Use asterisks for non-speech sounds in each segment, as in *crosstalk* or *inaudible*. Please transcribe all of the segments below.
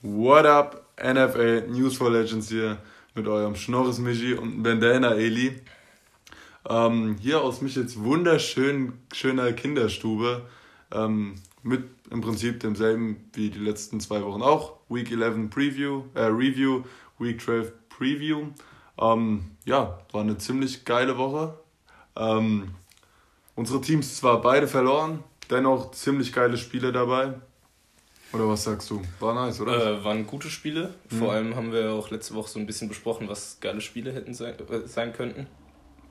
What up, NFL News for Legends hier mit eurem Schnorres Michi und Bandana Eli. Ähm, hier aus Michels wunderschön schöner Kinderstube ähm, mit im Prinzip demselben wie die letzten zwei Wochen auch. Week 11 Preview, äh, Review, Week 12 Preview. Ähm, ja, war eine ziemlich geile Woche. Ähm, unsere Teams zwar beide verloren, dennoch ziemlich geile Spiele dabei. Oder was sagst du? War nice, oder? Äh, waren gute Spiele. Mhm. Vor allem haben wir auch letzte Woche so ein bisschen besprochen, was geile Spiele hätten sein, äh, sein könnten.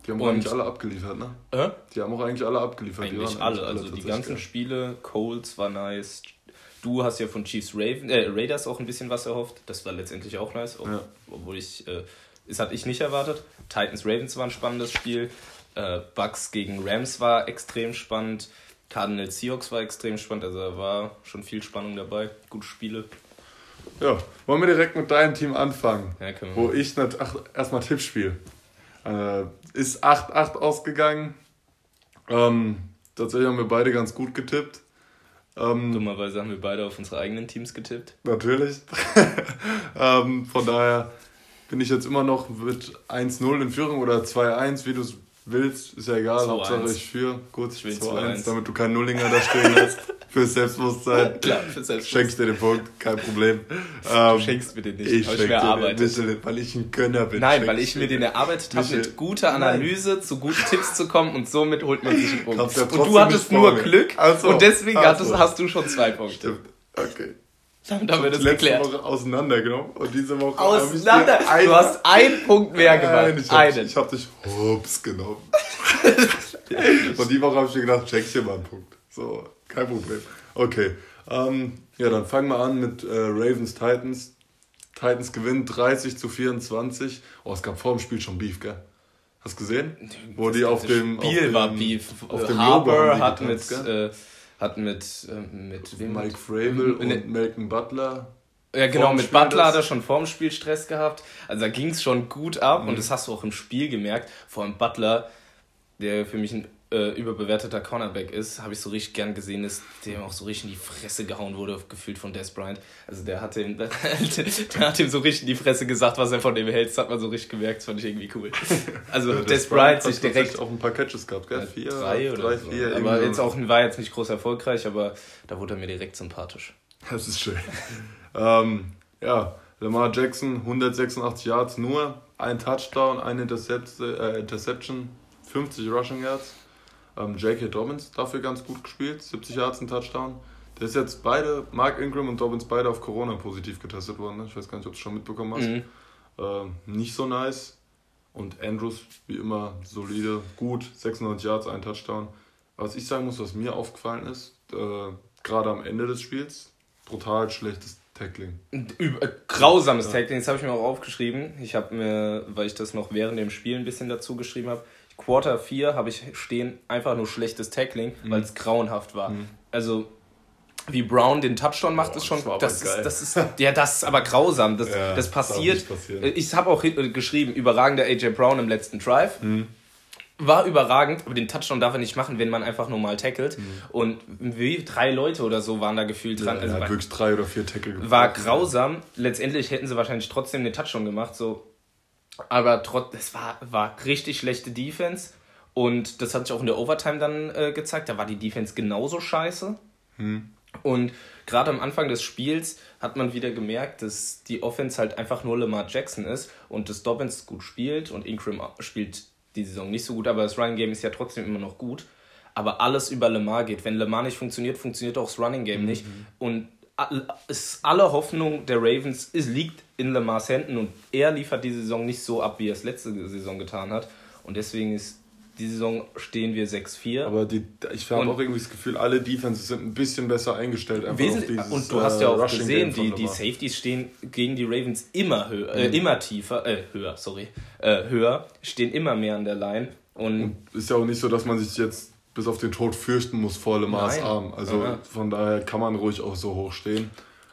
Die haben Und, eigentlich alle abgeliefert, ne? Äh? Die haben auch eigentlich alle abgeliefert. Eigentlich alle. alle. Also die ganzen geil. Spiele, Colts war nice. Du hast ja von Chiefs Raven, äh, Raiders auch ein bisschen was erhofft. Das war letztendlich auch nice. Auch, ja. Obwohl ich, äh, das hatte ich nicht erwartet. Titans Ravens war ein spannendes Spiel. Äh, Bucks gegen Rams war extrem spannend. Cardinals Seahawks war extrem spannend, also da war schon viel Spannung dabei. Gute Spiele. Ja, wollen wir direkt mit deinem Team anfangen? Ja, können wir. Wo ich erstmal Tippspiel. Äh, ist 8-8 ausgegangen. Ähm, tatsächlich haben wir beide ganz gut getippt. Ähm, Dummerweise haben wir beide auf unsere eigenen Teams getippt. Natürlich. *laughs* ähm, von daher bin ich jetzt immer noch mit 1-0 in Führung oder 2-1, wie du es willst, ist ja egal, Hauptsache ich führe. Gut, ich will 2-1, damit du keinen Nullinger da stehen hast. Fürs Selbstbewusstsein. *laughs* Klar, fürs Selbstbewusstsein. Schenkst dir den Punkt, kein Problem. Du ähm, schenkst mir den nicht, ich ich mir erarbeitet. Den, weil ich ein Gönner bin. Nein, weil ich mir den erarbeitet habe, mit guter Analyse Nein. zu guten Tipps zu kommen und somit holt man sich einen Punkt. und du hattest nur Glück also, und deswegen also. hast du schon zwei Punkte. Stimmt, okay. Damit haben wir das letzte geklärt. Woche auseinandergenommen und diese Woche Auseinander? du hast einen Punkt mehr gemacht. Nein, ich hab, einen. Ich hab dich hops genommen. *laughs* und die Woche habe ich mir gedacht, check dir mal einen Punkt. So, kein Problem. Okay. Ähm, ja, dann fangen wir an mit äh, Ravens Titans. Titans gewinnen 30 zu 24. Oh, es gab vor dem Spiel schon Beef, gell? Hast du gesehen? Wo die auf dem Spiel auf dem, war Beef. Auf dem Harbour hat mit äh, hat mit, äh, mit wem? Mike Frabel und ne, Malcolm Butler. Ja, genau, mit Spiel Butler hat er schon vorm Spiel Stress gehabt. Also da ging es schon gut ab mhm. und das hast du auch im Spiel gemerkt. Vor allem Butler, der für mich ein äh, überbewerteter Cornerback ist, habe ich so richtig gern gesehen, dass dem auch so richtig in die Fresse gehauen wurde, gefühlt von Des Bryant. Also der hat, ihm, *laughs* der hat ihm so richtig in die Fresse gesagt, was er von dem hält. Das hat man so richtig gemerkt, das fand ich irgendwie cool. Also ja, Des Bryant sich direkt... auch ein paar Catches gehabt, gell? Vier, drei oder drei, so. vier. Aber jetzt auch, war jetzt nicht groß erfolgreich, aber da wurde er mir direkt sympathisch. Das ist schön. *laughs* ähm, ja, Lamar Jackson, 186 Yards nur, ein Touchdown, eine äh, Interception, 50 Rushing Yards. Ähm, J.K. Dobbins dafür ganz gut gespielt, 70 Yards, ein Touchdown. Der ist jetzt beide, Mark Ingram und Dobbins, beide auf Corona positiv getestet worden. Ne? Ich weiß gar nicht, ob du es schon mitbekommen hast. Mhm. Ähm, nicht so nice. Und Andrews, wie immer, solide, gut, 96 Yards, ein Touchdown. Was ich sagen muss, was mir aufgefallen ist, äh, gerade am Ende des Spiels, brutal schlechtes Tackling. Über, äh, grausames ja. Tackling, das habe ich mir auch aufgeschrieben. Ich habe mir, weil ich das noch während dem Spiel ein bisschen dazu geschrieben habe, Quarter 4 habe ich stehen einfach nur schlechtes Tackling, mhm. weil es grauenhaft war. Mhm. Also wie Brown den Touchdown macht, oh, ist schon. Das, das, ist, das ist ja das ist aber grausam. Das, ja, das passiert. Ich habe auch geschrieben, überragender AJ Brown im letzten Drive. Mhm. War überragend, aber den Touchdown darf er nicht machen, wenn man einfach normal tackelt. Mhm. Und wie drei Leute oder so waren da gefühlt dran. Ja, also er hat wirklich drei oder vier Tackle gemacht. War grausam. Letztendlich hätten sie wahrscheinlich trotzdem den Touchdown gemacht. So aber trotz, es war, war richtig schlechte Defense. Und das hat sich auch in der Overtime dann äh, gezeigt. Da war die Defense genauso scheiße. Hm. Und gerade am Anfang des Spiels hat man wieder gemerkt, dass die Offense halt einfach nur Lamar Jackson ist und dass Dobbins gut spielt und Ingram spielt die Saison nicht so gut, aber das Running Game ist ja trotzdem immer noch gut. Aber alles über Lamar geht. Wenn Lamar nicht funktioniert, funktioniert auch das Running Game mhm. nicht. Und ist alle Hoffnung der Ravens es liegt in Lamars Händen und er liefert die Saison nicht so ab, wie er es letzte Saison getan hat. Und deswegen ist die Saison stehen wir 6-4. Aber die, ich habe auch irgendwie das Gefühl, alle Defenses sind ein bisschen besser eingestellt. Dieses, und du hast ja auch Rushing gesehen, die, die Safeties stehen gegen die Ravens immer höher, äh, mhm. immer tiefer, äh, höher, sorry, äh, höher, stehen immer mehr an der Line. Und, und ist ja auch nicht so, dass man sich jetzt bis auf den Tod fürchten muss vor Le Mans Arm. Also Aha. von daher kann man ruhig auch so hoch stehen.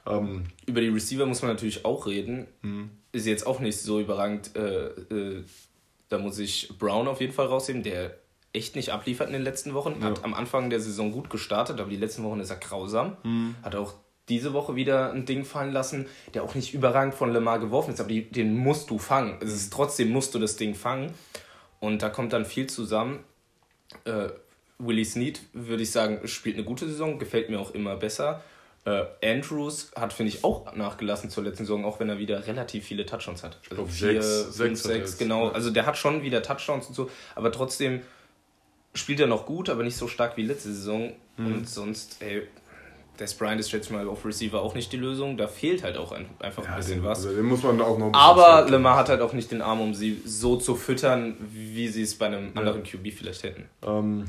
Ähm, Über die Receiver muss man natürlich auch reden. Mhm. Ist jetzt auch nicht so überragend. Äh, äh, da muss ich Brown auf jeden Fall rausheben, der echt nicht abliefert in den letzten Wochen. Ja. Hat am Anfang der Saison gut gestartet, aber die letzten Wochen ist er grausam. Mhm. Hat auch diese Woche wieder ein Ding fallen lassen, der auch nicht überragend von Lamar geworfen ist, aber die, den musst du fangen. Es ist trotzdem musst du das Ding fangen. Und da kommt dann viel zusammen. Äh, Willie Snead, würde ich sagen, spielt eine gute Saison, gefällt mir auch immer besser. Äh, Andrews hat, finde ich, auch nachgelassen zur letzten Saison, auch wenn er wieder relativ viele Touchdowns hat. Also glaub, vier, sechs- fünf, sechs hat er sechs, jetzt, genau. ja. Also der hat schon wieder Touchdowns und so, aber trotzdem spielt er noch gut, aber nicht so stark wie letzte Saison. Mhm. Und sonst, ey, Des Bryant ist jetzt mal auf Receiver auch nicht die Lösung. Da fehlt halt auch ein, einfach ein bisschen den, was. Also den muss man auch noch Aber Lemar hat halt auch nicht den Arm, um sie so zu füttern, wie sie es bei einem anderen QB vielleicht hätten. Ähm,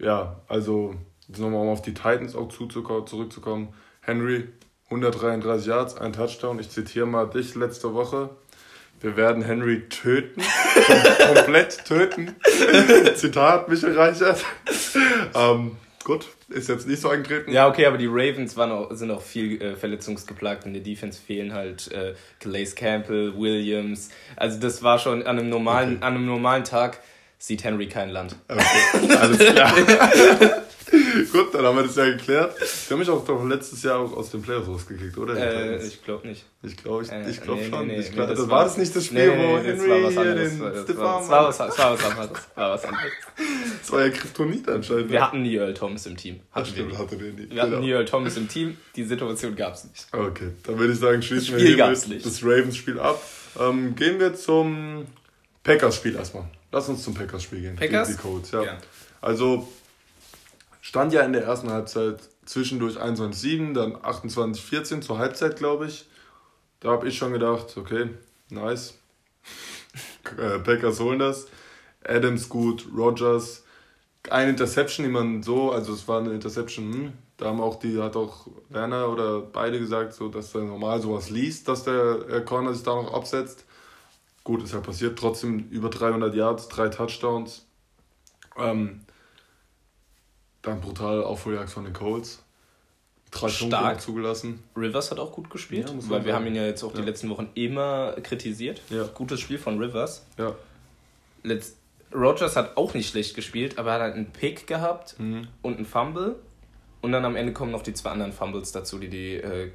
ja, also jetzt nochmal um auf die Titans auch zurückzukommen. Henry, 133 Yards, ein Touchdown. Ich zitiere mal dich letzte Woche. Wir werden Henry töten. Kom *laughs* komplett töten. *laughs* Zitat, Michael Reichert. Ähm, gut, ist jetzt nicht so eingetreten. Ja, okay, aber die Ravens waren auch, sind auch viel äh, verletzungsgeplagt. In der Defense fehlen halt äh, Campbell, Williams. Also das war schon an einem normalen, Okay. an einem normalen Tag sieht Henry kein Land. Okay, alles *laughs* klar. Gut, dann haben wir das ja geklärt. Die haben mich auch doch letztes Jahr auch aus den Playoffs rausgekickt, oder? Äh, ich glaube nicht. ich glaube ich, Äh, ich glaub nee, schon. nee, nee, ich glaub, nee, das, war das nicht das Spiel, wo nee, das Henry war hier den Das Stiff war, war, was, das war was anderes. Das war was anderes. *laughs* Das war ja Kryptonit anscheinend. Wir hatten nie Earl Thomas im Team. Ach, Hatten wir stimmt, nie. hatte den nicht. Wir hatten Genau. nie Earl Thomas im Team. Die Situation gab es nicht. Okay, dann würde ich sagen, schließen Das wir nicht. das Ravens-Spiel ab. Ähm, gehen wir zum Packers-Spiel erstmal. Lass uns zum Packers-Spiel gehen. Packers? Die, die Colts, ja. Ja. Also stand ja in der ersten Halbzeit zwischendurch 21-7, dann 28-14 zur Halbzeit, glaube ich. Da habe ich schon gedacht, okay, nice. *laughs* Äh, Packers holen das. Adams gut, Rogers. Eine Interception, die man so, also es war eine Interception, hm, da haben auch die, hat auch Werner oder beide gesagt, so, dass er normal sowas liest, dass der äh, Corner sich da noch absetzt. Gut, ist ja passiert. Trotzdem über 300 Yards, drei Touchdowns. Ähm, dann brutal Aufholjagd von den Colts. Drei Stark. zugelassen. Rivers hat auch gut gespielt, Ja, weil wir haben ihn ja jetzt auch die Ja. letzten Wochen immer kritisiert. Ja. Gutes Spiel von Rivers. Ja. Letzt Rogers hat auch nicht schlecht gespielt, aber er hat halt einen Pick gehabt Mhm. und einen Fumble. Und dann am Ende kommen noch die zwei anderen Fumbles dazu, die die äh,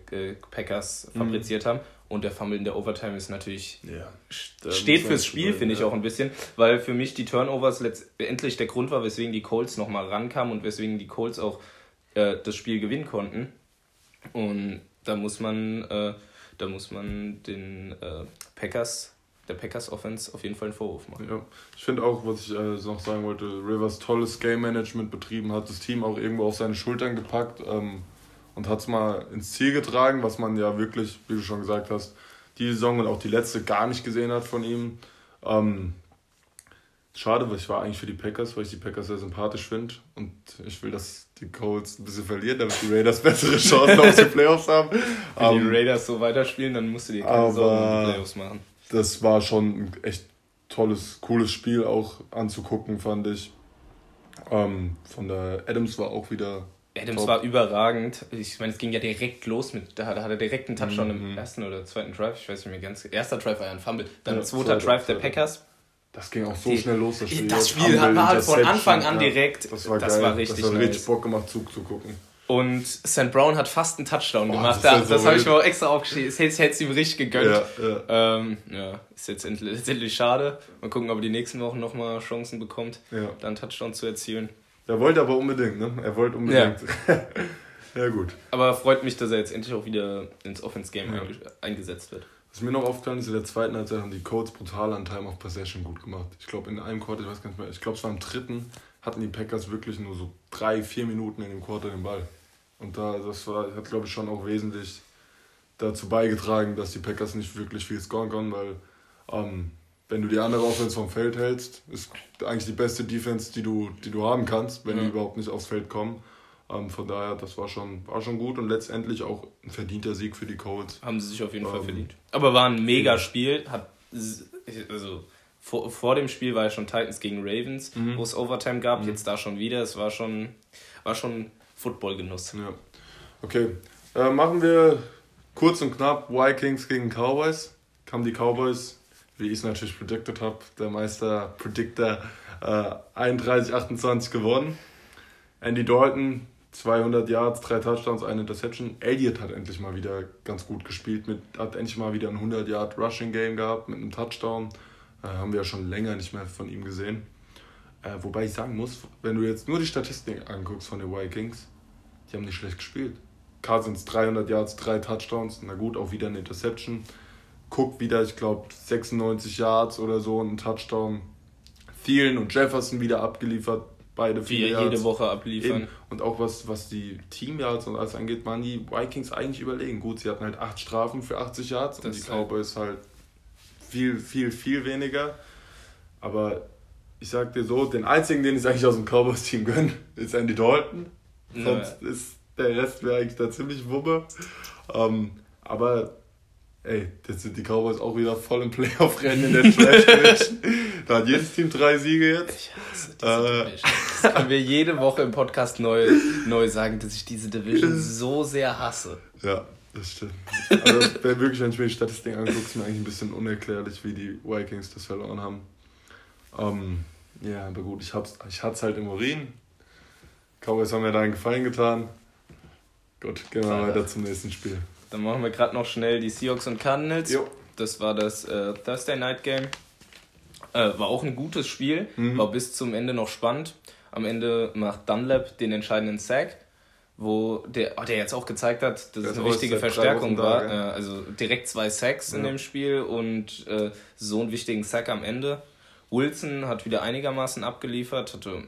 Packers Mhm. fabriziert haben. Und der Fumble in der Overtime ist natürlich Ja. steht fürs Spiel, finde ich auch ein bisschen, weil für mich die Turnovers letztendlich der Grund war, weswegen die Colts nochmal rankamen und weswegen die Colts auch äh, das Spiel gewinnen konnten. Und da muss man, äh, da muss man den äh, Packers, der Packers Offense auf jeden Fall einen Vorwurf machen. Ja, ich finde auch, was ich äh, noch sagen wollte, Rivers tolles Game Management betrieben, hat das Team auch irgendwo auf seine Schultern gepackt ähm, und hat es mal ins Ziel getragen, was man ja wirklich, wie du schon gesagt hast, die Saison und auch die letzte gar nicht gesehen hat von ihm. Ähm, schade, weil ich war eigentlich für die Packers, weil ich die Packers sehr sympathisch finde und ich will, dass die Colts ein bisschen verlieren, damit die Raiders *laughs* bessere Chancen auf die *laughs* Playoffs haben. Wenn Ähm, die Raiders so weiterspielen, dann musst du dir keine Sorgen um die Playoffs machen. das war schon ein echt tolles, cooles Spiel auch anzugucken, fand ich. Ähm, von der Adams war auch wieder. Adams top. war überragend. Ich meine, es ging ja direkt los mit, da hat er direkt einen Touchdown Mhm. im ersten oder zweiten Drive. Ich weiß nicht mehr ganz. Erster Drive war ja ein Fumble. Dann Ja, zweiter zweiter, Drive der. Packers. Das ging auch so Die- schnell los, das Spiel. Das Spiel Fumble, war halt von Anfang an ja. direkt. Das war das geil. war richtig das hat nice. richtig Bock gemacht, Zug zu gucken. Und St. Brown hat fast einen Touchdown Oh, gemacht. das Das, ja das, so habe ich mir auch extra aufgeschrieben. Das hätte es ihm richtig gegönnt. Ja, ja, Ähm, ja, ist jetzt endlich, letztendlich schade. Mal gucken, ob er die nächsten Wochen nochmal Chancen bekommt, ja. dann einen Touchdown zu erzielen. Er wollte aber unbedingt, ne? Er wollte unbedingt. *laughs* Ja, gut. Aber freut mich, dass er jetzt endlich auch wieder ins Offense-Game Ja. einge eingesetzt wird. Was mir noch aufgefallen ist, in der zweiten Halbzeit haben die Colts brutal an Time of Possession gut gemacht. Ich glaube, in einem Quarter, ich weiß gar nicht mehr, ich glaube, es war im dritten, hatten die Packers wirklich nur so drei, vier Minuten in dem Quarter den Ball. Und da, das war, hat, glaube ich, schon auch wesentlich dazu beigetragen, dass die Packers nicht wirklich viel scoren konnten, weil ähm, wenn du die andere Offense vom Feld hältst, ist eigentlich die beste Defense, die du, die du haben kannst, wenn Ja. die überhaupt nicht aufs Feld kommen. Ähm, von daher, das war schon, war schon gut und letztendlich auch ein verdienter Sieg für die Colts. Haben sie sich auf jeden Fall Ähm, verdient. Aber war ein mega Spiel. Hat, also vor, vor dem Spiel war ja schon Titans gegen Ravens, Mhm. wo es Overtime gab. Jetzt da schon wieder. Es war schon, war schon Football-Genuss. Ja. Okay. Äh, machen wir kurz und knapp Vikings gegen Cowboys. Haben die Cowboys, wie ich es natürlich predicted habe, der Meister Predictor, äh, 31-28 gewonnen. Andy Dalton, 200 Yards, drei Touchdowns, eine Interception. Elliott hat endlich mal wieder ganz gut gespielt, mit, hat endlich mal wieder ein 100 Yard Rushing Game gehabt mit einem Touchdown. Äh, haben wir ja schon länger nicht mehr von ihm gesehen. Äh, wobei ich sagen muss, wenn du jetzt nur die Statistik anguckst von den Vikings, die haben nicht schlecht gespielt. Cousins 300 Yards, drei Touchdowns, na gut, auch wieder eine Interception. Cook wieder, ich glaube, 96 Yards oder so, ein Touchdown. Thielen und Jefferson wieder abgeliefert, beide Wie jede Woche abliefern. Eben. Und auch was, was die Team Yards und alles angeht, waren die Vikings eigentlich überlegen. Gut, sie hatten halt acht Strafen für 80 Yards das und die Cowboys halt viel, viel, viel weniger. Aber ich sag dir so, den einzigen, den ich eigentlich aus dem Cowboys-Team gönne, ist Andy Dalton. Sonst ist der Rest wäre eigentlich da ziemlich wumme. Ähm, aber ey, jetzt sind die Cowboys auch wieder voll im Playoff-Rennen in der Trash Da hat jedes Team drei Siege jetzt. Ich hasse diese äh, Das können wir jede Woche im Podcast neu, neu sagen, dass ich diese Division so sehr hasse. Ja, das stimmt. Also wirklich, wenn ich mir die Statistiken angucke, ist mir eigentlich ein bisschen unerklärlich, wie die Vikings das verloren haben. Ähm, ja, aber gut, ich, hab's, ich hatte es halt im Urin. Cowboys haben mir da einen Gefallen getan. Gut, gehen wir weiter zum nächsten Spiel. Dann machen wir gerade noch schnell die Seahawks und Cardinals. Jo. Das war das äh, Thursday Night Game. Äh, war auch ein gutes Spiel, mhm. war bis zum Ende noch spannend. Am Ende macht Dunlap den entscheidenden Sack, wo der, oh, der jetzt auch gezeigt hat, dass es eine wichtige Verstärkung war. Da, ja. äh, also direkt zwei Sacks ja. in dem Spiel und äh, so einen wichtigen Sack am Ende. Wilson hat wieder einigermaßen abgeliefert, hatte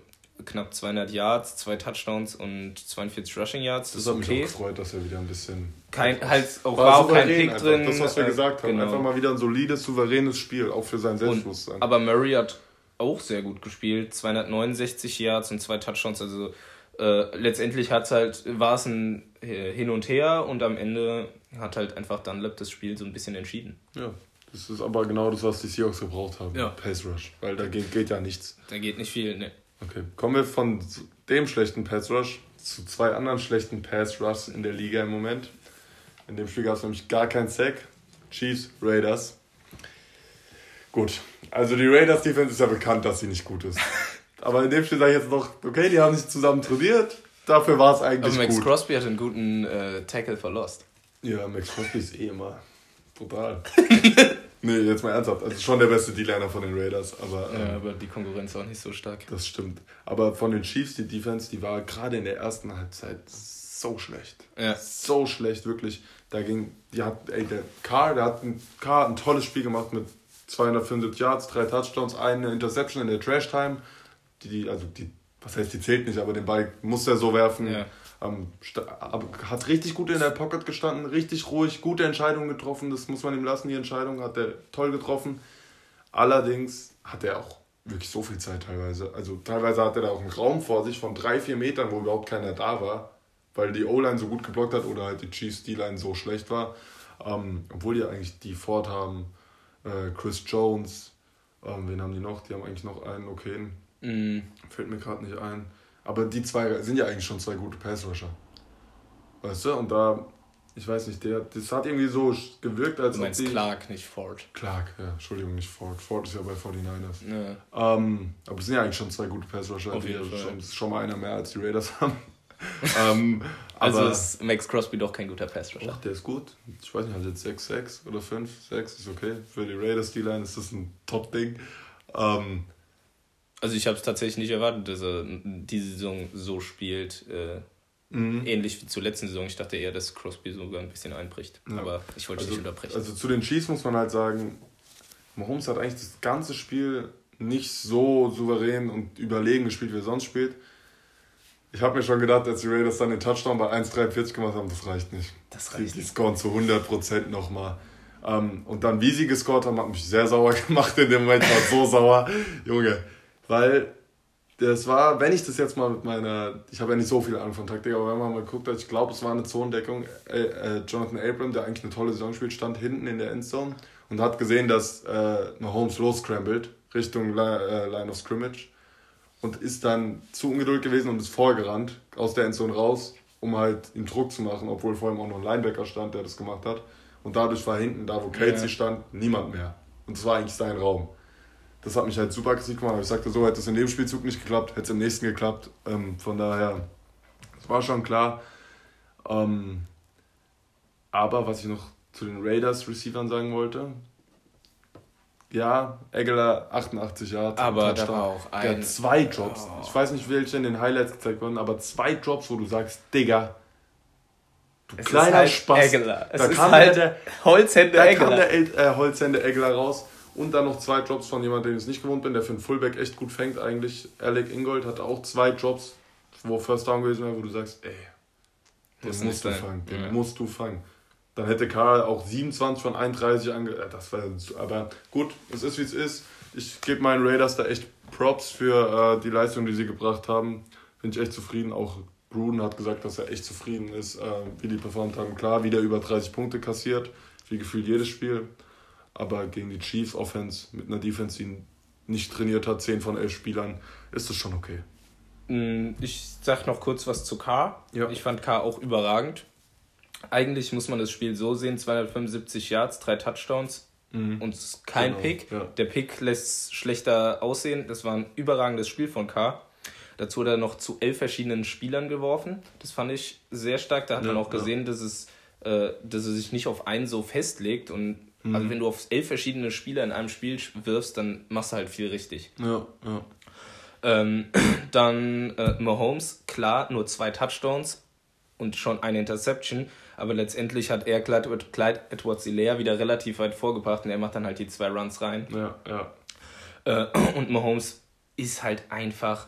knapp 200 Yards, zwei Touchdowns und 42 Rushing Yards. Das, das hat okay. mich auch gefreut, dass er wieder ein bisschen. Kein, halt auch, war, war auch kein Pick drin. Das, was wir äh, gesagt haben. Genau. Einfach mal wieder ein solides, souveränes Spiel, auch für sein Selbstbewusstsein. Und, aber Murray hat auch sehr gut gespielt. 269 Yards und zwei Touchdowns. Also äh, letztendlich hat's halt, war es ein äh, Hin und Her und am Ende hat halt einfach Dunlap das Spiel so ein bisschen entschieden. Ja. Das ist aber genau das, was die Seahawks gebraucht haben. Ja. Pace Rush. Weil da geht, geht ja nichts. Da geht nicht viel, ne. Okay. Kommen wir von dem schlechten Pass Rush zu zwei anderen schlechten Pass Rushs in der Liga im Moment. In dem Spiel gab es nämlich gar keinen Sack. Chiefs, Raiders. Gut. Also die Raiders Defense ist ja bekannt, dass sie nicht gut ist. *laughs* Aber in dem Spiel sage ich jetzt noch, okay, die haben sich zusammen trainiert. Dafür war es eigentlich Aber Max gut. Crosby hat einen guten äh, Tackle verlost. Ja, Max Crosby ist eh immer brutal. *laughs* Nee, jetzt mal ernsthaft. Also schon der beste D-Liner von den Raiders. Aber, ähm, ja, aber die Konkurrenz war nicht so stark. Das stimmt. Aber von den Chiefs, die Defense, die war gerade in der ersten Halbzeit so schlecht. Ja. So schlecht, wirklich. Da ging, die hat, ey, der Carr, der hat ein, Carr ein tolles Spiel gemacht mit 275 Yards, drei Touchdowns, eine Interception in der Trash-Time. Die, die, also die, was heißt, die zählt nicht, aber den Ball muss er so werfen. Ja. Ähm, hat richtig gut in der Pocket gestanden, richtig ruhig, gute Entscheidungen getroffen. Das muss man ihm lassen, die Entscheidung hat er toll getroffen. Allerdings hat er auch wirklich so viel Zeit teilweise. Also teilweise hat er da auch einen Raum vor sich von drei, vier Metern, wo überhaupt keiner da war, weil die O-Line so gut geblockt hat oder halt die Chiefs D-Line so schlecht war. Ähm, obwohl die eigentlich die Ford haben, äh, Chris Jones, ähm, wen haben die noch? Die haben eigentlich noch einen okayen. Mm. Fällt mir gerade nicht ein. Aber die zwei sind ja eigentlich schon zwei gute Passrusher. Weißt du? Und da, ich weiß nicht, der, das hat irgendwie so gewirkt, als du meinst ob die, Clark, nicht Ford. Clark, ja, Entschuldigung, nicht Ford. Ford ist ja bei 49ers. Ja. Ähm, aber es sind ja eigentlich schon zwei gute Passrusher. Auf jeden Fall. Schon, ist schon mal einer mehr als die Raiders *laughs* haben. *laughs* ähm, also ist Max Crosby doch kein guter Passrusher. Ach, der ist gut. Ich weiß nicht, hat jetzt 6, 6 oder 5, 6 ist okay. Für die Raiders D-Line ist das ein Top-Ding. Ähm, also ich habe es tatsächlich nicht erwartet, dass er diese Saison so spielt. Äh, mhm. Ähnlich wie zur letzten Saison. Ich dachte eher, dass Crosby sogar ein bisschen einbricht. Ja. Aber ich wollte also, nicht unterbrechen. Also zu den Chiefs muss man halt sagen, Mahomes hat eigentlich das ganze Spiel nicht so souverän und überlegen gespielt, wie er sonst spielt. Ich habe mir schon gedacht, als die Raiders dann den Touchdown bei 1,43 gemacht haben, das reicht nicht. Das reicht die, die scoren zu 100% nochmal. Ähm, und dann, wie sie gescored haben, hat mich sehr sauer *laughs* gemacht in dem Moment. War so sauer. Junge, weil das war, wenn ich das jetzt mal mit meiner, ich habe ja nicht so viel Ahnung von Taktik, aber wenn man mal guckt, ich glaube, es war eine Zonendeckung, äh, äh, Jonathan Abram, der eigentlich eine tolle Saison spielt, stand hinten in der Endzone und hat gesehen, dass äh, Mahomes losscrambled Richtung Line, äh, Line of Scrimmage und ist dann zu ungeduldig gewesen und ist vorgerannt aus der Endzone raus, um halt ihm Druck zu machen, obwohl vor ihm auch noch ein Linebacker stand, der das gemacht hat. Und dadurch war hinten, da wo Kelsey ja. stand, niemand mehr. Und es war eigentlich sein Raum das hat mich halt super aggressiv gemacht. Ich sagte so, hätte es in dem Spielzug nicht geklappt, hätte es im nächsten geklappt. Ähm, von daher, war schon klar. Ähm, aber was ich noch zu den Raiders Receivern sagen wollte, ja, Eggler 88 Yards. Aber da war auch ein... Der hat zwei Drops. Oh. Ich weiß nicht, welche in den Highlights gezeigt wurden, aber zwei Drops, wo du sagst, Digga, du es kleiner halt Spaß. Eggler. Es da kam halt der Holzhände Eggler. Da kam der äh, Holzhände Eggler raus. Und dann noch zwei Drops von jemandem, den ich nicht gewohnt bin, der für einen Fullback echt gut fängt eigentlich. Alec Ingold hatte auch zwei Drops, wo First Down gewesen wäre, wo du sagst, ey, den musst, musst du fangen, den ja. musst du fangen. Dann hätte Karl auch 27 von 31 ange... Äh, das war... Aber gut, es ist wie es ist. Ich gebe meinen Raiders da echt Props für äh, die Leistung, die sie gebracht haben. Bin ich echt zufrieden. Auch Gruden hat gesagt, dass er echt zufrieden ist, äh, wie die performt haben. Klar, wieder über 30 Punkte kassiert, wie gefühlt jedes Spiel. Aber gegen die Chiefs Offense mit einer Defense, die nicht trainiert hat, 10 von 11 Spielern, ist das schon okay. Mm, ich sag noch kurz was zu K. Ja. Ich fand K auch überragend. Eigentlich muss man das Spiel so sehen: 275 Yards, drei Touchdowns mhm. und kein genau, Pick. Ja. Der Pick lässt schlechter aussehen. Das war ein überragendes Spiel von K. Dazu hat er noch zu elf verschiedenen Spielern geworfen. Das fand ich sehr stark. Da hat ja, man auch gesehen, ja. dass, es, äh, dass er sich nicht auf einen so festlegt. Und mhm. also wenn du auf elf verschiedene Spieler in einem Spiel wirfst, dann machst du halt viel richtig. Ja, ja. Ähm, *clears throat* dann äh, Mahomes, klar, nur zwei Touchdowns und schon eine Interception. Aber letztendlich hat er Clyde, Clyde Edwards Hilaire wieder relativ weit vorgebracht und er macht dann halt die zwei Runs rein. Ja, ja. Äh, *clears throat* und Mahomes ist halt einfach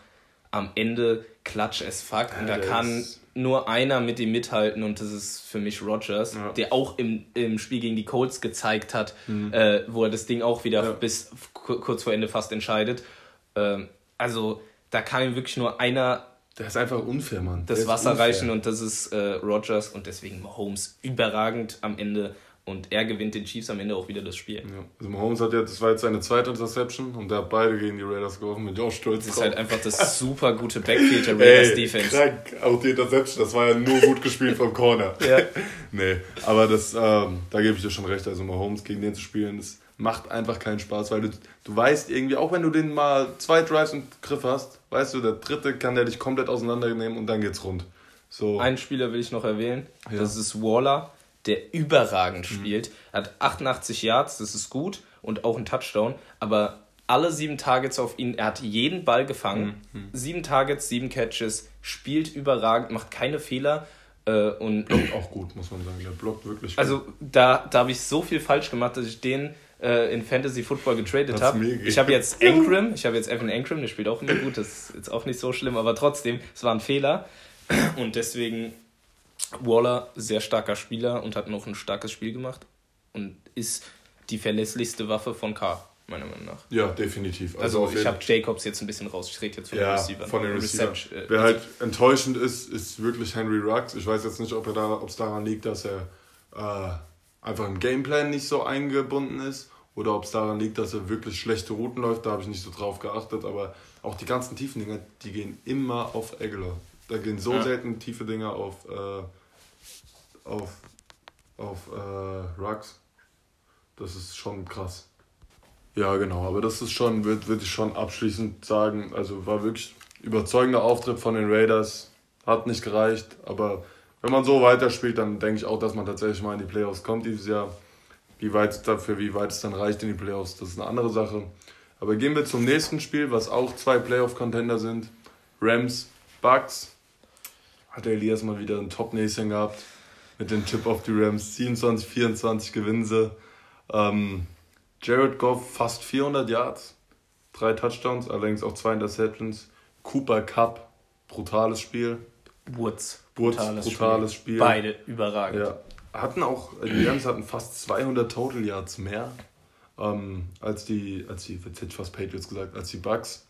am Ende klatsch as fuck. Und da kann nur einer mit ihm mithalten und das ist für mich Rogers, ja. der auch im, im Spiel gegen die Colts gezeigt hat, mhm. äh, wo er das Ding auch wieder ja. bis kurz vor Ende fast entscheidet. Ähm, also da kann ihm wirklich nur einer der ist einfach unfair, Mann. Das Wasser unfair. reichen und das ist äh, Rogers und deswegen Mahomes überragend am Ende und er gewinnt den Chiefs am Ende auch wieder das Spiel. Ja. Also Mahomes hat ja, das war jetzt seine zweite Interception und der hat beide gegen die Raiders geworfen mit Josh Stolz. Das ist halt einfach das *laughs* super gute Backfield der Raiders Ey, Defense. Krank, auch die Interception, das war ja nur gut gespielt vom Corner. Ja. *laughs* nee, aber das, ähm, da gebe ich dir schon recht, also Mahomes gegen den zu spielen, das macht einfach keinen Spaß, weil du, du weißt irgendwie, auch wenn du den mal zwei Drives im Griff hast, weißt du, der dritte kann der dich komplett auseinandernehmen und dann geht's rund. So. Einen Spieler will ich noch erwähnen, ja. das ist Waller, der überragend mhm. spielt. Er hat 88 Yards, das ist gut und auch ein Touchdown, aber alle sieben Targets auf ihn, er hat jeden Ball gefangen, mhm. mhm. sieben Targets, sieben Catches, spielt überragend, macht keine Fehler. Äh, und blockt auch gut, muss man sagen. Der blockt wirklich also gut. Also da, da habe ich so viel falsch gemacht, dass ich den äh, in Fantasy Football getradet habe. Ich habe jetzt *laughs* Ankram, ich habe jetzt Evan Ankram, der spielt auch immer gut, das ist jetzt auch nicht so schlimm, aber trotzdem, es war ein Fehler. *clears throat* Und deswegen Waller, sehr starker Spieler und hat noch ein starkes Spiel gemacht und ist die verlässlichste Waffe von K, meiner Meinung nach. Ja, definitiv. Also, also ich habe Jacobs jetzt ein bisschen raus, ich rede jetzt von ja, den Receivern. Von den Receivern. Äh, Wer halt enttäuschend ist, ist wirklich Henry Ruggs. Ich weiß jetzt nicht, ob es da, daran liegt, dass er äh, einfach im Gameplan nicht so eingebunden ist oder ob es daran liegt, dass er wirklich schlechte Routen läuft. Da habe ich nicht so drauf geachtet, aber auch die ganzen tiefen Dinger, die gehen immer auf Aguilar. Da gehen so ja. selten tiefe Dinger auf, äh, auf, auf äh, Rugs. Das ist schon krass. Ja, genau, aber das ist schon, würde würd ich schon abschließend sagen, also war wirklich überzeugender Auftritt von den Raiders. Hat nicht gereicht, aber wenn man so weiterspielt, dann denke ich auch, dass man tatsächlich mal in die Playoffs kommt dieses Jahr. Wie weit dafür, wie weit es dann reicht in die Playoffs, das ist eine andere Sache. Aber gehen wir zum nächsten Spiel, was auch zwei Playoff-Contender sind. Rams, Bucks. Hat der Elias mal wieder ein Top-Näschen gehabt. Mit dem Chip auf die Rams. 27, 24 gewinnen. Ähm, Jared Goff fast 400 Yards. Drei Touchdowns, allerdings auch zwei Interceptions. Cooper Cup, brutales Spiel. Woods, brutales, brutales Spiel. Spiel. Beide überragend. Ja. Hatten auch, die Rams hatten fast 200 Total Yards mehr ähm, als die, als die, jetzt hätte ich fast Patriots gesagt, als die Bucks.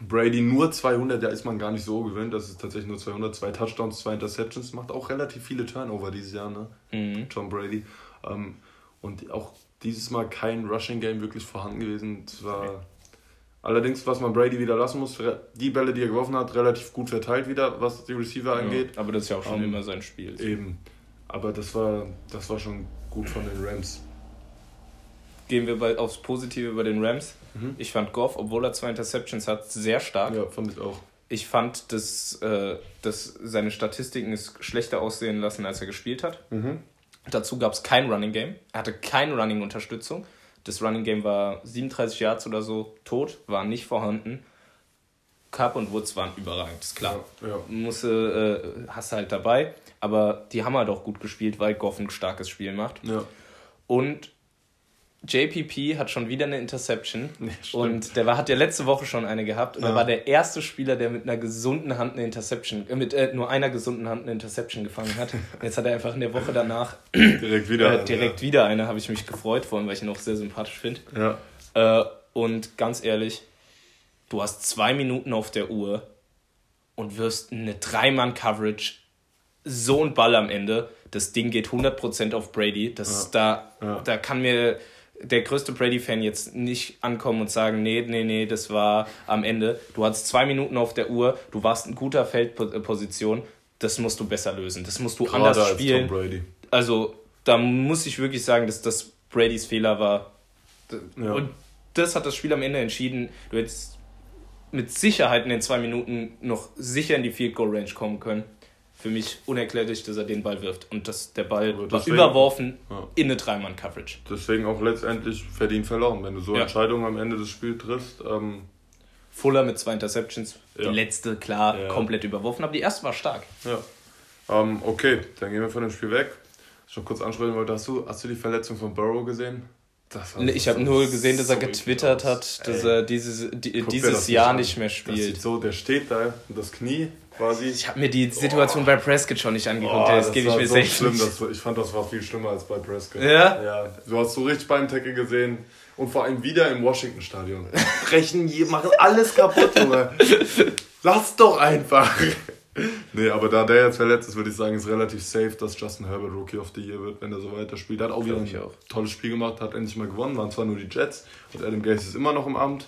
Brady nur 200, da ist man gar nicht so gewöhnt, das ist tatsächlich nur 200, zwei Touchdowns, zwei Interceptions, macht auch relativ viele Turnover dieses Jahr, ne? Mhm. John Brady. Ähm, und auch dieses Mal kein Rushing Game wirklich vorhanden gewesen. Es war allerdings, was man Brady wieder lassen muss, die Bälle, die er geworfen hat, relativ gut verteilt wieder, was die Receiver ja, angeht. Aber das ist ja auch schon um, ähm, immer sein Spiel. Eben. Aber das war, das war schon gut von den Rams. Gehen wir bald aufs Positive bei den Rams. Mhm. Ich fand Goff, obwohl er zwei Interceptions hat, sehr stark. Ja, fand ich auch. Ich fand, dass, äh, dass seine Statistiken es schlechter aussehen lassen, als er gespielt hat. Mhm. Dazu gab es kein Running Game. Er hatte keine Running-Unterstützung. Das Running Game war 37 Yards oder so tot, war nicht vorhanden. Cup und Woods waren überragend, ist klar. Ja, ja. Musste, äh, hast halt dabei. Aber die haben halt auch gut gespielt, weil Goff ein starkes Spiel macht. Ja. Und JPP hat schon wieder eine Interception. *laughs* Stimmt. und der war, hat ja letzte Woche schon eine gehabt. Und Ja. er war der erste Spieler, der mit einer gesunden Hand eine Interception, äh, mit äh, nur einer gesunden Hand eine Interception gefangen hat. Und *laughs* jetzt hat er einfach in der Woche danach *clears throat* Direkt wieder. äh, direkt wieder eine, habe ich mich gefreut, vor allem, weil ich ihn auch sehr sympathisch finde. Ja. Äh, und ganz ehrlich, du hast zwei Minuten auf der Uhr und wirst eine Dreimann-Coverage, so ein Ball am Ende. Das Ding geht 100% auf Brady. Das da, Ja. da kann mir der größte Brady-Fan jetzt nicht ankommen und sagen, nee, nee, nee, das war am Ende. Du hattest zwei Minuten auf der Uhr, du warst in guter Feldposition. Das musst du besser lösen. Das musst du Gerade anders spielen also da muss ich wirklich sagen, dass das Bradys Fehler war. Ja. Und das hat das Spiel am Ende entschieden. Du hättest mit Sicherheit in den zwei Minuten noch sicher in die Field Goal Range kommen können. Für mich unerklärlich, dass er den Ball wirft. Und dass der Ball Aber war deswegen- überworfen Ja. in eine Dreimann-Coverage. Deswegen auch letztendlich verdient verloren. Wenn du so Ja. Entscheidungen am Ende des Spiels triffst, ähm, Fuller mit zwei Interceptions. Ja. Die letzte, klar, komplett überworfen. Aber die erste war stark. ja. Ähm, okay, dann gehen wir von dem Spiel weg. Ich noch kurz ansprechen wollte, hast du, hast du die Verletzung von Burrow gesehen? Ich habe nur gesehen, dass er so getwittert eklig hat, dass Ey, er dieses, die, dieses Jahr nicht mehr spielt. so, der steht da und das Knie quasi. Ich habe mir die Situation bei Prescott schon nicht angeguckt. Oh, das gebe ich mir so selbst schlimm. Das, ich fand, das war viel schlimmer als bei Prescott. Ja? Ja. Du hast so richtig beim Tackle gesehen und vor allem wieder im Washington-Stadion. Brechen, machen alles kaputt, Junge. *laughs* Lass doch einfach. Nee, aber da der jetzt verletzt ist, würde ich sagen, ist relativ safe, dass Justin Herbert Rookie of the Year wird, wenn er so weiterspielt. Er hat auch wieder ein auch. tolles Spiel gemacht, hat endlich mal gewonnen, waren zwar nur die Jets und Adam Gase ist immer noch im Amt.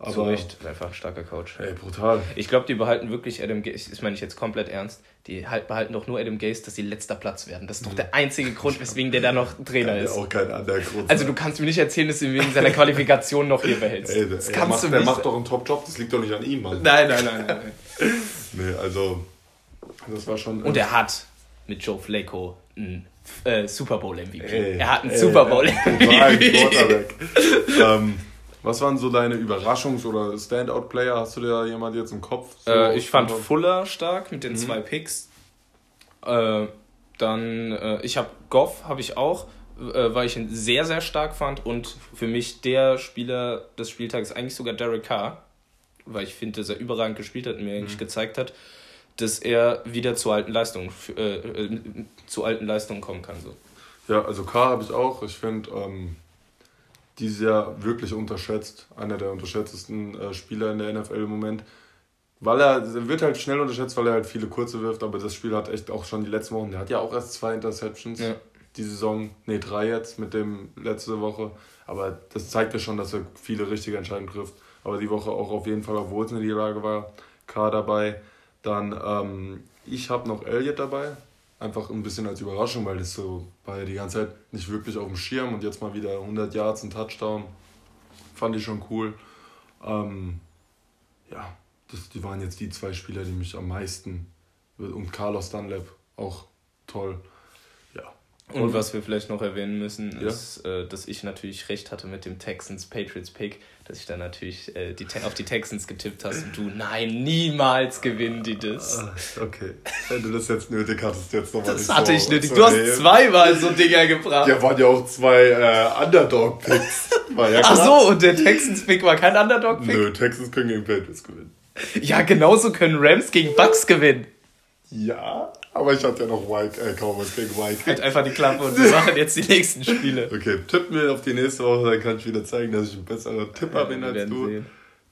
Aber, Zu Recht, einfach ein starker Coach. Ey, brutal. Ich glaube, die behalten wirklich Adam Gase, das meine ich jetzt komplett ernst, die halt behalten doch nur Adam Gase, dass sie letzter Platz werden. Das ist doch der einzige Grund, weswegen der da noch Trainer ist. auch kein anderer Grund. Also du kannst mir nicht erzählen, dass du ihn wegen seiner Qualifikation noch hier behältst. Ey, der, das ey, kannst der, macht, du der nicht. macht doch einen Top-Job, das liegt doch nicht an ihm, Mann. nein, nein, nein, nein, nein. *laughs* Nee, also, das war schon. Und er hat mit Joe Flacco einen äh, Super Bowl MVP. Ey, er hat einen Super Bowl Total MVP. Quarterback. *laughs* ähm, was waren so deine Überraschungs- oder Standout-Player? Hast du da jemand jetzt im Kopf? So Äh, ich fand Fuller stark Mhm. mit den zwei Picks. Äh, dann, äh, ich habe Goff, habe ich auch, äh, weil ich ihn sehr, sehr stark fand. Und für mich der Spieler des Spieltags eigentlich sogar Derek Carr, weil ich finde, dass er überragend gespielt hat und mir Mhm. eigentlich gezeigt hat, dass er wieder zu alten Leistungen, äh, äh, zu alten Leistungen kommen kann. So. Ja, also K habe ich auch. Ich finde, ähm, dieses Jahr wirklich unterschätzt. Einer der unterschätztesten äh, Spieler in der NFL im Moment. Weil er, wird halt schnell unterschätzt, weil er halt viele kurze wirft, aber das Spiel hat echt auch schon die letzten Wochen, der hat ja auch erst zwei Interceptions Ja. die Saison, nee, drei jetzt mit dem letzte Woche. Aber das zeigt ja schon, dass er viele richtige Entscheidungen trifft. Aber die Woche auch auf jeden Fall, obwohl es eine Niederlage war, K dabei. Dann, ähm, ich habe noch Elliott dabei. Einfach ein bisschen als Überraschung, weil das so war ja die ganze Zeit nicht wirklich auf dem Schirm und jetzt mal wieder 100 Yards, ein Touchdown. Fand ich schon cool. Ähm, ja, das, die waren jetzt die zwei Spieler, die mich am meisten. Und Carlos Dunlap auch toll. Und was wir vielleicht noch erwähnen müssen, Ja. ist, äh, dass ich natürlich recht hatte mit dem Texans-Patriots-Pick, dass ich da natürlich äh, die, auf die Texans getippt hast und du, nein, niemals gewinnen die das. Ah, Okay. Wenn du das jetzt nötig hattest, jetzt nochmal Das hatte ich nötig. Du hast zweimal so Dinger gebracht. Ja, waren ja auch zwei äh, Underdog-Picks. Ja Ach so, und der Texans-Pick war kein Underdog-Pick? Nö, Texans können gegen Patriots gewinnen. Ja, genauso können Rams gegen Bucks gewinnen. Ja, aber ich hatte ja noch White, äh, Cowboys gegen White. Halt einfach die Klappe und wir machen jetzt die nächsten Spiele. *laughs* Okay, tipp mir auf die nächste Woche, dann kann ich wieder zeigen, dass ich einen besseren Tipper bin wir als du. sehen.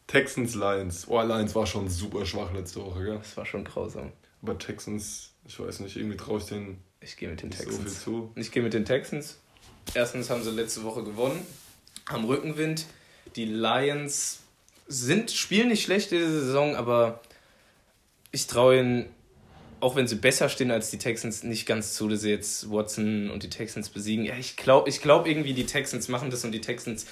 Texans Lions. Oh, Lions war schon super schwach letzte Woche, gell? Das war schon grausam. Aber Texans, ich weiß nicht, irgendwie traue ich denen Ich gehe mit den so Texans. zu. Ich gehe mit den Texans. Erstens haben sie letzte Woche gewonnen. Am Rückenwind. Die Lions sind, spielen nicht schlecht diese Saison, aber ich traue ihnen, auch wenn sie besser stehen als die Texans, nicht ganz zu, dass sie jetzt Watson und die Texans besiegen. Ja, ich glaube ich glaub irgendwie, die Texans machen das und die Texans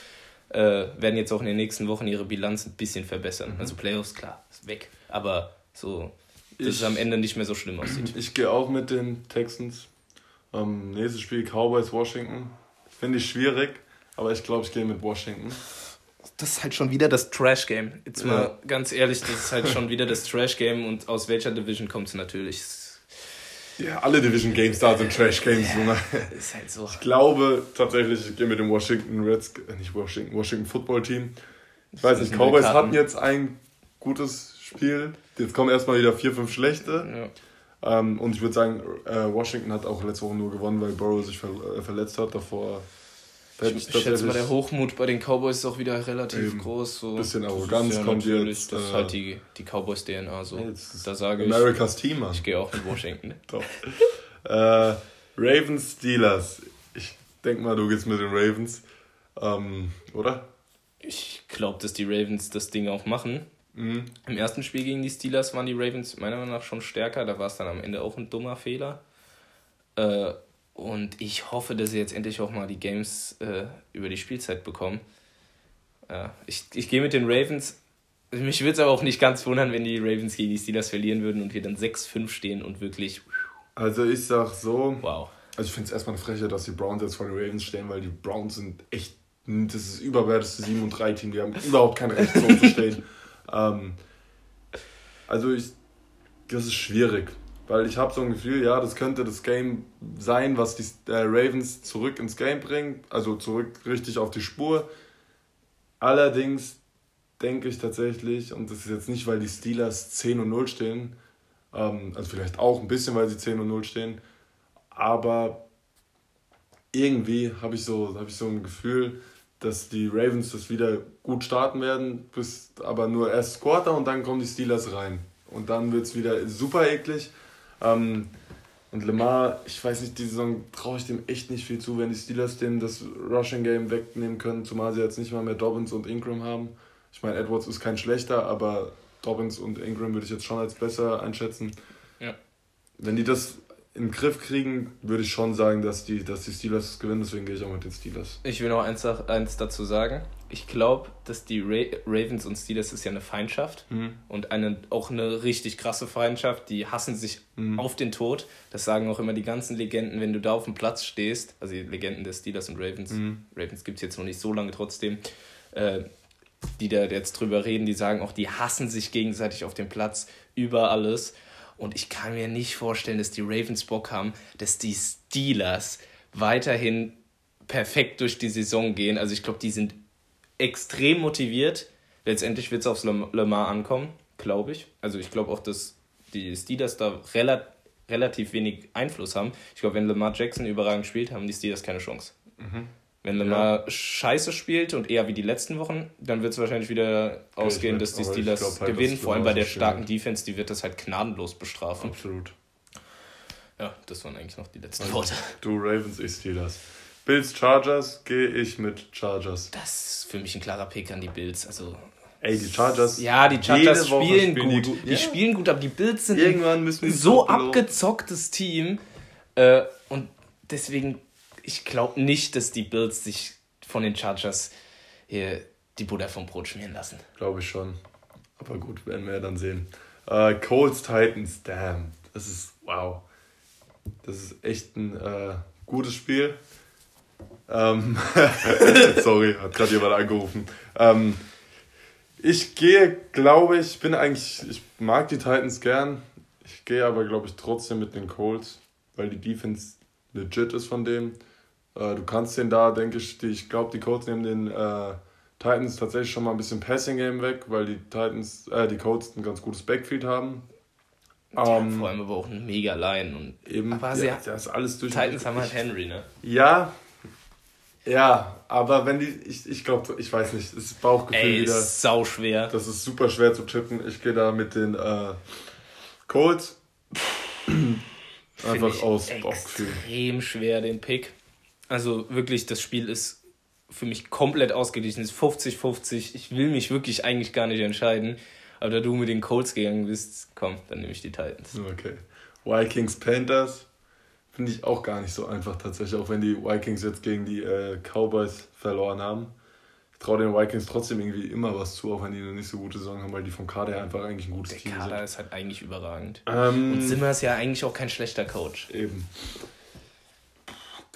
äh, werden jetzt auch in den nächsten Wochen ihre Bilanz ein bisschen verbessern. Mhm. Also Playoffs, klar, ist weg. Aber so, dass Ich- es am Ende nicht mehr so schlimm aussieht. Ich gehe auch mit den Texans. Ähm, nächstes Spiel Cowboys Washington. Finde ich schwierig, aber ich glaube, ich gehe mit Washington. Das ist halt schon wieder das Trash-Game. Jetzt Ja. mal ganz ehrlich, das ist halt schon wieder das Trash-Game und aus welcher Division kommt es natürlich? Ja, alle Division Games da sind Trash Games, Junge. Ist halt so. Ich glaube tatsächlich, ich gehe mit dem Washington Reds, äh, nicht Washington, Washington Football Team. Ich weiß nicht, Cowboys hatten jetzt ein gutes Spiel. Jetzt kommen erstmal wieder vier, fünf schlechte. Ja. Ähm, und ich würde sagen, äh, Washington hat auch letzte Woche nur gewonnen, weil Burrow sich ver äh, verletzt hat. Davor Ich, ich schätze mal, der Hochmut bei den Cowboys ist auch wieder relativ Eben. groß. So. Bisschen Arroganz kommt natürlich- jetzt, Das ist äh, halt die, die Cowboys-DNA. So. Da sage ich, America's Team, Mann. ich gehe auch mit Washington. *laughs* Top. äh, Ravens Steelers. Ich denke mal, du gehst mit den Ravens. Ähm, oder? Ich glaube, dass die Ravens das Ding auch machen. Mhm. Im ersten Spiel gegen die Steelers waren die Ravens meiner Meinung nach schon stärker. Da war es dann am Ende auch ein dummer Fehler. Äh, und ich hoffe, dass sie jetzt endlich auch mal die Games äh, über die Spielzeit bekommen. Ja, ich, ich gehe mit den Ravens. Mich würde es aber auch nicht ganz wundern, wenn die Ravens gegen die Steelers verlieren würden und wir dann 6-5 stehen und wirklich, Also ich sag so, wow. also ich finde es erstmal eine Frechheit, dass die Browns jetzt vor den Ravens stehen, weil die Browns sind echt, das ist überwerteste 7 und 3 Team, die haben überhaupt kein Recht so zu stehen. *laughs* ähm, also ich, das ist schwierig, weil ich habe so ein Gefühl, ja, das könnte das Game sein, was die äh, Ravens zurück ins Game bringt, also zurück richtig auf die Spur. Allerdings denke ich tatsächlich, und das ist jetzt nicht, weil die Steelers 10 und 0 stehen, ähm, also vielleicht auch ein bisschen, weil sie 10 und 0 stehen, aber irgendwie habe ich, so, hab ich so ein Gefühl, dass die Ravens das wieder gut starten werden, bis aber nur erst Quarter und dann kommen die Steelers rein. Und dann wird es wieder super eklig. Ähm, und Lamar, ich weiß nicht, die Saison traue ich dem echt nicht viel zu, wenn die Steelers dem das Rushing Game wegnehmen können, zumal sie jetzt nicht mal mehr Dobbins und Ingram haben. Ich meine, Edwards ist kein schlechter, aber Dobbins und Ingram würde ich jetzt schon als besser einschätzen. Ja. Wenn die das in den Griff kriegen, würde ich schon sagen, dass die, dass die Steelers gewinnen, deswegen gehe ich auch mit den Steelers. Ich will noch eins, eins dazu sagen. Ich glaube, dass die Ra Ravens und Steelers ist ja eine Feindschaft und eine, auch eine richtig krasse Feindschaft. Die hassen sich auf den Tod. Das sagen auch immer die ganzen Legenden, wenn du da auf dem Platz stehst. Also die Legenden des Steelers und Ravens. Ravens gibt es jetzt noch nicht so lange trotzdem. Äh, die da jetzt drüber reden, die sagen auch, die hassen sich gegenseitig auf dem Platz über alles. Und ich kann mir nicht vorstellen, dass die Ravens Bock haben, dass die Steelers weiterhin perfekt durch die Saison gehen. Also ich glaube, die sind extrem motiviert. Letztendlich wird es aufs Le Le Mans ankommen, glaube ich. Also ich glaube auch, dass die Steelers da rela relativ wenig Einfluss haben. Ich glaube, wenn Lamar Jackson überragend spielt, haben die Steelers keine Chance. Wenn Lamar scheiße spielt und eher wie die letzten Wochen, dann wird es wahrscheinlich wieder ausgehen, mit, dass die Steelers glaub halt, gewinnen. Vor allem bei der starken spielt. Defense, die wird das halt gnadenlos bestrafen. Absolut. Ja, das waren eigentlich noch die letzten Worte. Du Ravens, ich Steelers. Bills Chargers, gehe ich mit Chargers. Das ist für mich ein klarer Pick an die Bills. Also Ey, die Chargers. Ja, die Chargers spielen, spielen gut. Die, Ja. spielen gut, aber die Bills sind Irgendwann müssen ein die so abgezocktes Team. Äh, und deswegen, ich glaube nicht, dass die Bills sich von den Chargers hier die Butter vom Brot schmieren lassen. Glaube ich schon. Aber gut, werden wir ja dann sehen. Äh, Colts Titans, damn. Das ist, wow. Das ist echt ein äh, gutes Spiel. Ähm, *laughs* sorry, hat gerade jemand angerufen. Ähm, ich gehe, glaube ich, bin eigentlich, ich mag die Titans gern. Ich gehe aber, glaube ich, trotzdem mit den Colts, weil die Defense legit ist von dem. Äh, du kannst den da, denke ich, die, ich glaube, die Colts nehmen den äh, Titans tatsächlich schon mal ein bisschen Passing Game weg, weil die Titans, äh, die Colts ein ganz gutes Backfield haben. Ähm, vor allem aber auch eine mega Line. Und Eben, aber ja, sie, das ist alles durch. Titans haben halt Henry, ne? Ja, ja, aber wenn die, ich, ich glaube, ich weiß nicht, das ist Bauchgefühl Ey, wieder. ist sau schwer. Das ist super schwer zu tippen. Ich gehe da mit den äh, Colts. Einfach aus Bauchgefühl. Extrem schwer, den Pick. Also wirklich, das Spiel ist für mich komplett ausgeglichen. Es ist 50-50. Ich will mich wirklich eigentlich gar nicht entscheiden. Aber da du mit den Colts gegangen bist, komm, dann nehme ich die Titans. Okay. Vikings Panthers finde ich auch gar nicht so einfach tatsächlich, auch wenn die Vikings jetzt gegen die äh, Cowboys verloren haben. traue den Vikings trotzdem irgendwie immer was zu, auch wenn die eine nicht so gute Saison haben, weil die vom Kader her einfach eigentlich ein gutes Der Team Kader sind. ist halt eigentlich überragend. Ähm, Und Zimmer ist ja eigentlich auch kein schlechter Coach. Eben.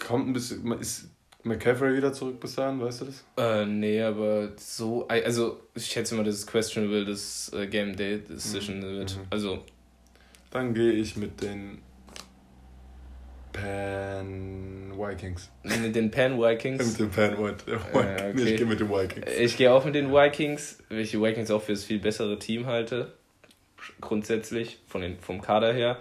Kommt ein bisschen. Ist McCaffrey wieder zurück bis dahin, weißt du das? Äh, nee, aber so, also ich schätze mal, dass es questionable das äh, Game Day Decision wird. Mhm. Also, Dann gehe ich mit den Pan Vikings. mit den Pan Vikings. Mit den Pan White. Äh, Nee, okay. ich gehe mit den Vikings. Ich gehe auch mit den Vikings, weil ich die Vikings auch für das viel bessere Team halte. Grundsätzlich, von den, vom Kader her.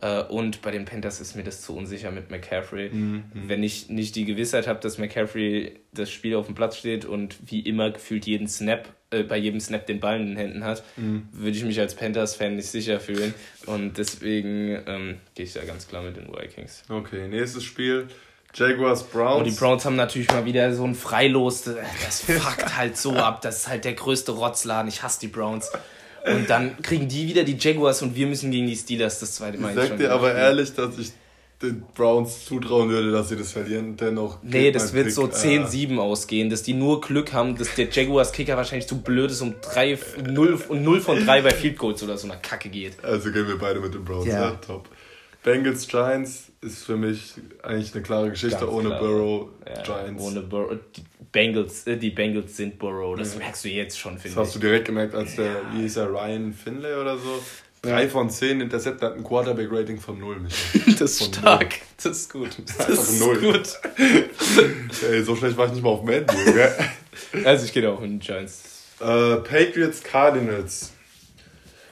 Äh, Und bei den Panthers ist mir das zu unsicher mit McCaffrey. Mhm. Wenn ich nicht die Gewissheit habe, dass McCaffrey das Spiel auf dem Platz steht und wie immer gefühlt jeden Snap, äh, bei jedem Snap den Ball in den Händen hat, Mhm. würde ich mich als Panthers-Fan nicht sicher fühlen. Und deswegen ähm, gehe ich da ganz klar mit den Vikings. Okay, nächstes Spiel. Jaguars Browns. Und die Browns haben natürlich mal wieder so ein Freilos. Das *laughs* fuckt halt so ab. Das ist halt der größte Rotzladen. Ich hasse die Browns. Und dann kriegen die wieder die Jaguars und wir müssen gegen die Steelers das zweite Mal ich sag dir aber ehrlich, dass ich den Browns zutrauen würde, dass sie das verlieren. Dennoch. Nee, das wird Pick, so äh, 10-7 ausgehen, dass die nur Glück haben, dass der Jaguars-Kicker wahrscheinlich zu blöd ist, um 3, 0, und 0 von 3 bei Field Goals oder so einer Kacke geht. Also gehen wir beide mit den Browns. Ja. Ja, top. Bengals Giants ist für mich eigentlich eine klare Geschichte Ganz ohne klar. Burrow. Ja, Giants. Ohne Burrow. Die Bengals, äh, die Bengals sind Burrow. Das merkst du jetzt schon, Das finde hast ich. du direkt gemerkt, als der, wie hieß er, Ryan Finlay oder so? Drei von zehn Intercepten hat ein Quarterback-Rating von null. *laughs* Das ist Von stark. Das ist gut. Das Einfach ist null. gut. *laughs* Ey, so schlecht war ich nicht mal auf Madden, gell? *laughs* Also ich gehe da auch mit den Giants. äh, Patriots Cardinals.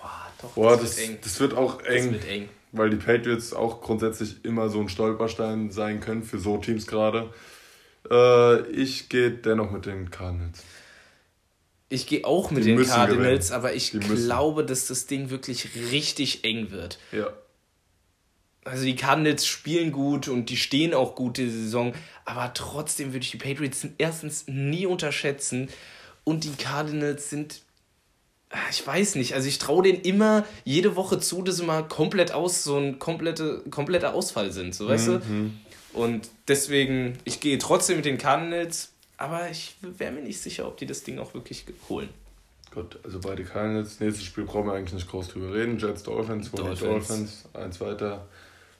Boah, doch, Boah, das, das, wird eng. das wird auch Das eng, wird eng. weil die Patriots auch grundsätzlich immer so ein Stolperstein sein können für so Teams gerade. Äh, ich gehe dennoch mit den Cardinals. Ich gehe auch mit Die den Cardinals, gewinnen. aber ich glaube, dass das Ding wirklich richtig eng wird. Ja. Also die Cardinals spielen gut und die stehen auch gut diese Saison, aber trotzdem würde ich die Patriots erstens nie unterschätzen und die Cardinals sind, ah, ich weiß nicht, also ich traue denen immer jede Woche zu, dass sie mal komplett aus, so ein komplette, kompletter Ausfall sind, so weißt du? Und deswegen, ich gehe trotzdem mit den Cardinals, aber ich wäre mir nicht sicher, ob die das Ding auch wirklich holen. Gut, also beide Cardinals. Nächstes Spiel brauchen wir eigentlich nicht groß drüber reden. Jets Dolphins, wo Dolphins. Dolphins, eins weiter.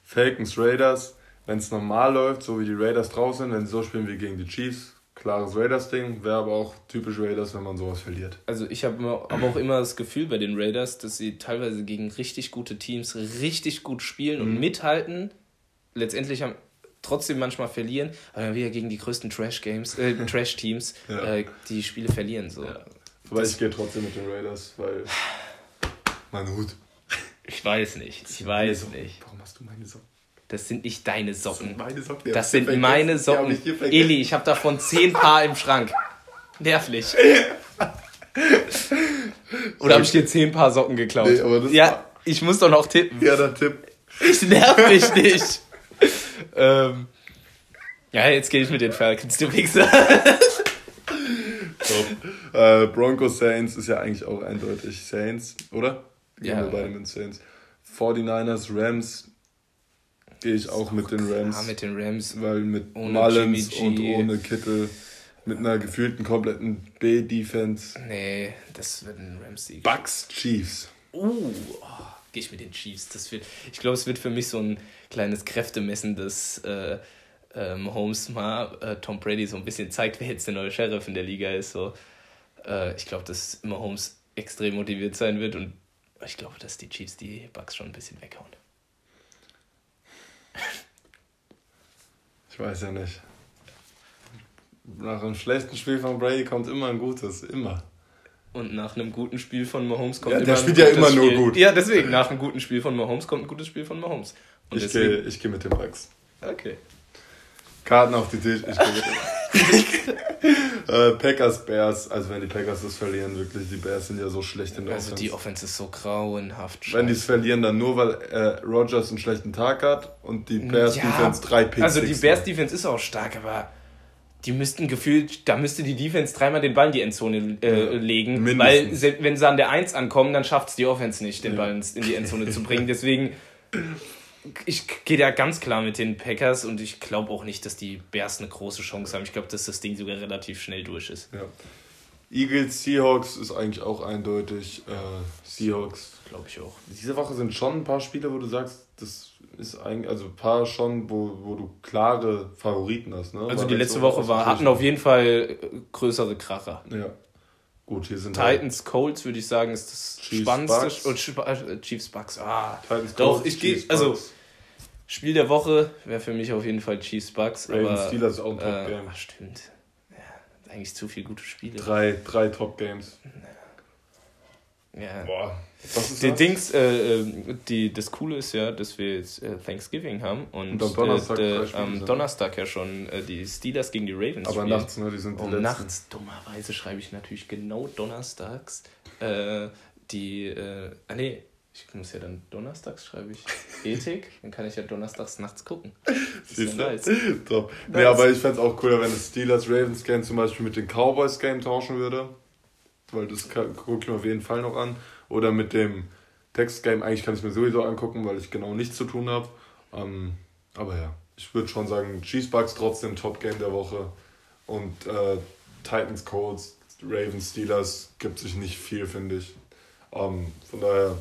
Falcons Raiders. Wenn es normal läuft, so wie die Raiders draußen sind, wenn sie so spielen wie gegen die Chiefs, klares Raiders-Ding. Wäre aber auch typisch Raiders, wenn man sowas verliert. Also ich habe aber auch immer das Gefühl bei den Raiders, dass sie teilweise gegen richtig gute Teams richtig gut spielen Mhm. und mithalten. Letztendlich haben trotzdem manchmal verlieren, aber dann wieder gegen die größten Trash-Games, äh, *laughs* Trash-Teams, Ja. äh, die Spiele verlieren. So. Aber Das- ich gehe trotzdem mit den Raiders, weil. Mein Hut. Ich weiß nicht, ich weiß Meine nicht. Socken. Warum hast du meine Socken? Das sind nicht deine Socken. Meine Socken. die hab Das sind meine Socken. ich. Eli, ich habe davon zehn Paar im Schrank. Nervlich. *laughs* Oder habe ich dir zehn Paar Socken geklaut? Nee, aber das ja, war- ich muss doch noch tippen. Ja, der Tipp. Ich nerv mich nicht. Ähm, ja, jetzt gehe ich mit den Falcons, du Wichser. *laughs* Top. Äh, Broncos Saints ist ja eigentlich auch eindeutig Saints, oder? Gehen Ja. wir beide mit Saints. 49ers, Rams gehe ich auch mit den Rams. Mit den Rams. weil mit Mullins und ohne Kittel mit einer gefühlten kompletten B-Defense. Nee, das wird ein Rams-Sieg. Bucks, Chiefs. Uh, oh, gehe ich mit den Chiefs. Das wird, ich glaube, es wird für mich so ein kleines Kräftemessen, dass äh, äh, Mahomes mal äh, Tom Brady so ein bisschen zeigt, wer jetzt der neue Sheriff in der Liga ist. So. Äh, ich glaube, dass Mahomes extrem motiviert sein wird und ich glaube, dass die Chiefs die Bucks schon ein bisschen weghauen. Ich weiß ja nicht. Nach einem schlechten Spiel von Brady kommt immer ein gutes. Immer. Und nach einem guten Spiel von Mahomes kommt Ja, immer der spielt ja immer nur Spiel. gut. Ja, deswegen, nach einem guten Spiel von Mahomes kommt ein gutes Spiel von Mahomes. Und Ich gehe geh mit den Bucks. okay. Karten auf die Tisch, ich gehe mit den *laughs* äh, Packers, Bears. Also wenn die Packers das verlieren, wirklich, die Bears sind ja so schlecht in der Also die Offense. Offense ist so grauenhaft. Wenn die es scheiße. verlieren, dann nur, weil äh, Rogers einen schlechten Tag hat und die Bears Ja, Defense drei Picks Also die. Bears Defense ist auch stark, aber die müssten gefühlt, da müsste die Defense dreimal den Ball in die Endzone äh, Ja, legen, mindestens. weil wenn sie an der 1 ankommen, dann schafft es die Offense nicht, den Ja. Ball in die Endzone zu bringen. *laughs* Deswegen, ich gehe da ganz klar mit den Packers und ich glaube auch nicht, dass die Bears eine große Chance haben. Ich glaube, dass das Ding sogar relativ schnell durch ist. Ja. Eagles, Seahawks ist eigentlich auch eindeutig. Äh, Seahawks. Glaube ich auch. Diese Woche sind schon ein paar Spiele, wo du sagst, das ist eigentlich, also ein paar schon, wo, wo du klare Favoriten hast. Ne? Also Weil die letzte letzte Woche war, hatten auf jeden Fall äh, größere Kracher. Ja. Gut, hier sind halt Titans, Colts würde ich sagen, ist das Chiefs, spannendste. Bucks. Und Sp- äh, Chiefs, Bucks. Ah, Titans, doch, Colts, ich gehe, also. Spiel der Woche wäre für mich auf jeden Fall Chiefs, Bucks. Ravens, aber, Steelers ist auch ein äh, Top-Game. ach, stimmt. Ja, eigentlich zu viele gute Spiele. Drei, drei Top-Games. Ja. Boah. Was ist Die das? Dings, äh, äh, die, das Coole ist ja, dass wir jetzt äh, Thanksgiving haben und, Und am Donnerstag äh, Spiele am. Donnerstag ja schon äh, die Steelers gegen die Ravens Aber spielen. nachts, ne? Die sind die Und letzten. nachts, dummerweise, schreibe ich natürlich genau donnerstags äh, die, äh, ah nee, ich muss ja dann donnerstags schreibe ich Ethik, *laughs* dann kann ich ja donnerstags nachts gucken. Das ist ja nice. Top. Nee, Nice. aber ich fände es auch cooler, wenn das Steelers-Ravens-Game zum Beispiel mit dem Cowboys-Game tauschen würde. Weil das gucke ich mir auf jeden Fall noch an. Oder mit dem Text-Game. Eigentlich kann ich mir sowieso angucken, weil ich genau nichts zu tun habe. Ähm, aber ja, ich würde schon sagen, Cheesebugs trotzdem Top-Game der Woche. Und äh, Titans, Colts, Ravens, Steelers gibt sich nicht viel, finde ich. Ähm, von daher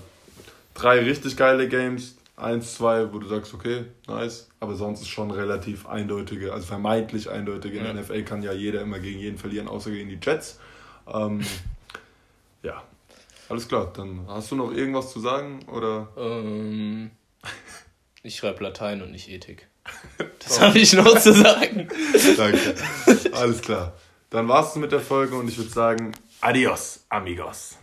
drei richtig geile Games. Eins, zwei, wo du sagst, okay, nice. Aber sonst ist schon relativ eindeutige, also vermeintlich eindeutige. In Ja. der NFL kann ja jeder immer gegen jeden verlieren, außer gegen die Jets. Ähm, *laughs* ja, alles klar. Dann hast du noch irgendwas zu sagen? Oder? Ähm, *laughs* ich schreibe Latein und nicht Ethik. *laughs* Das habe ich noch zu sagen. *laughs* Danke. Alles klar. Dann war's es mit der Folge und ich würde sagen, adios, amigos.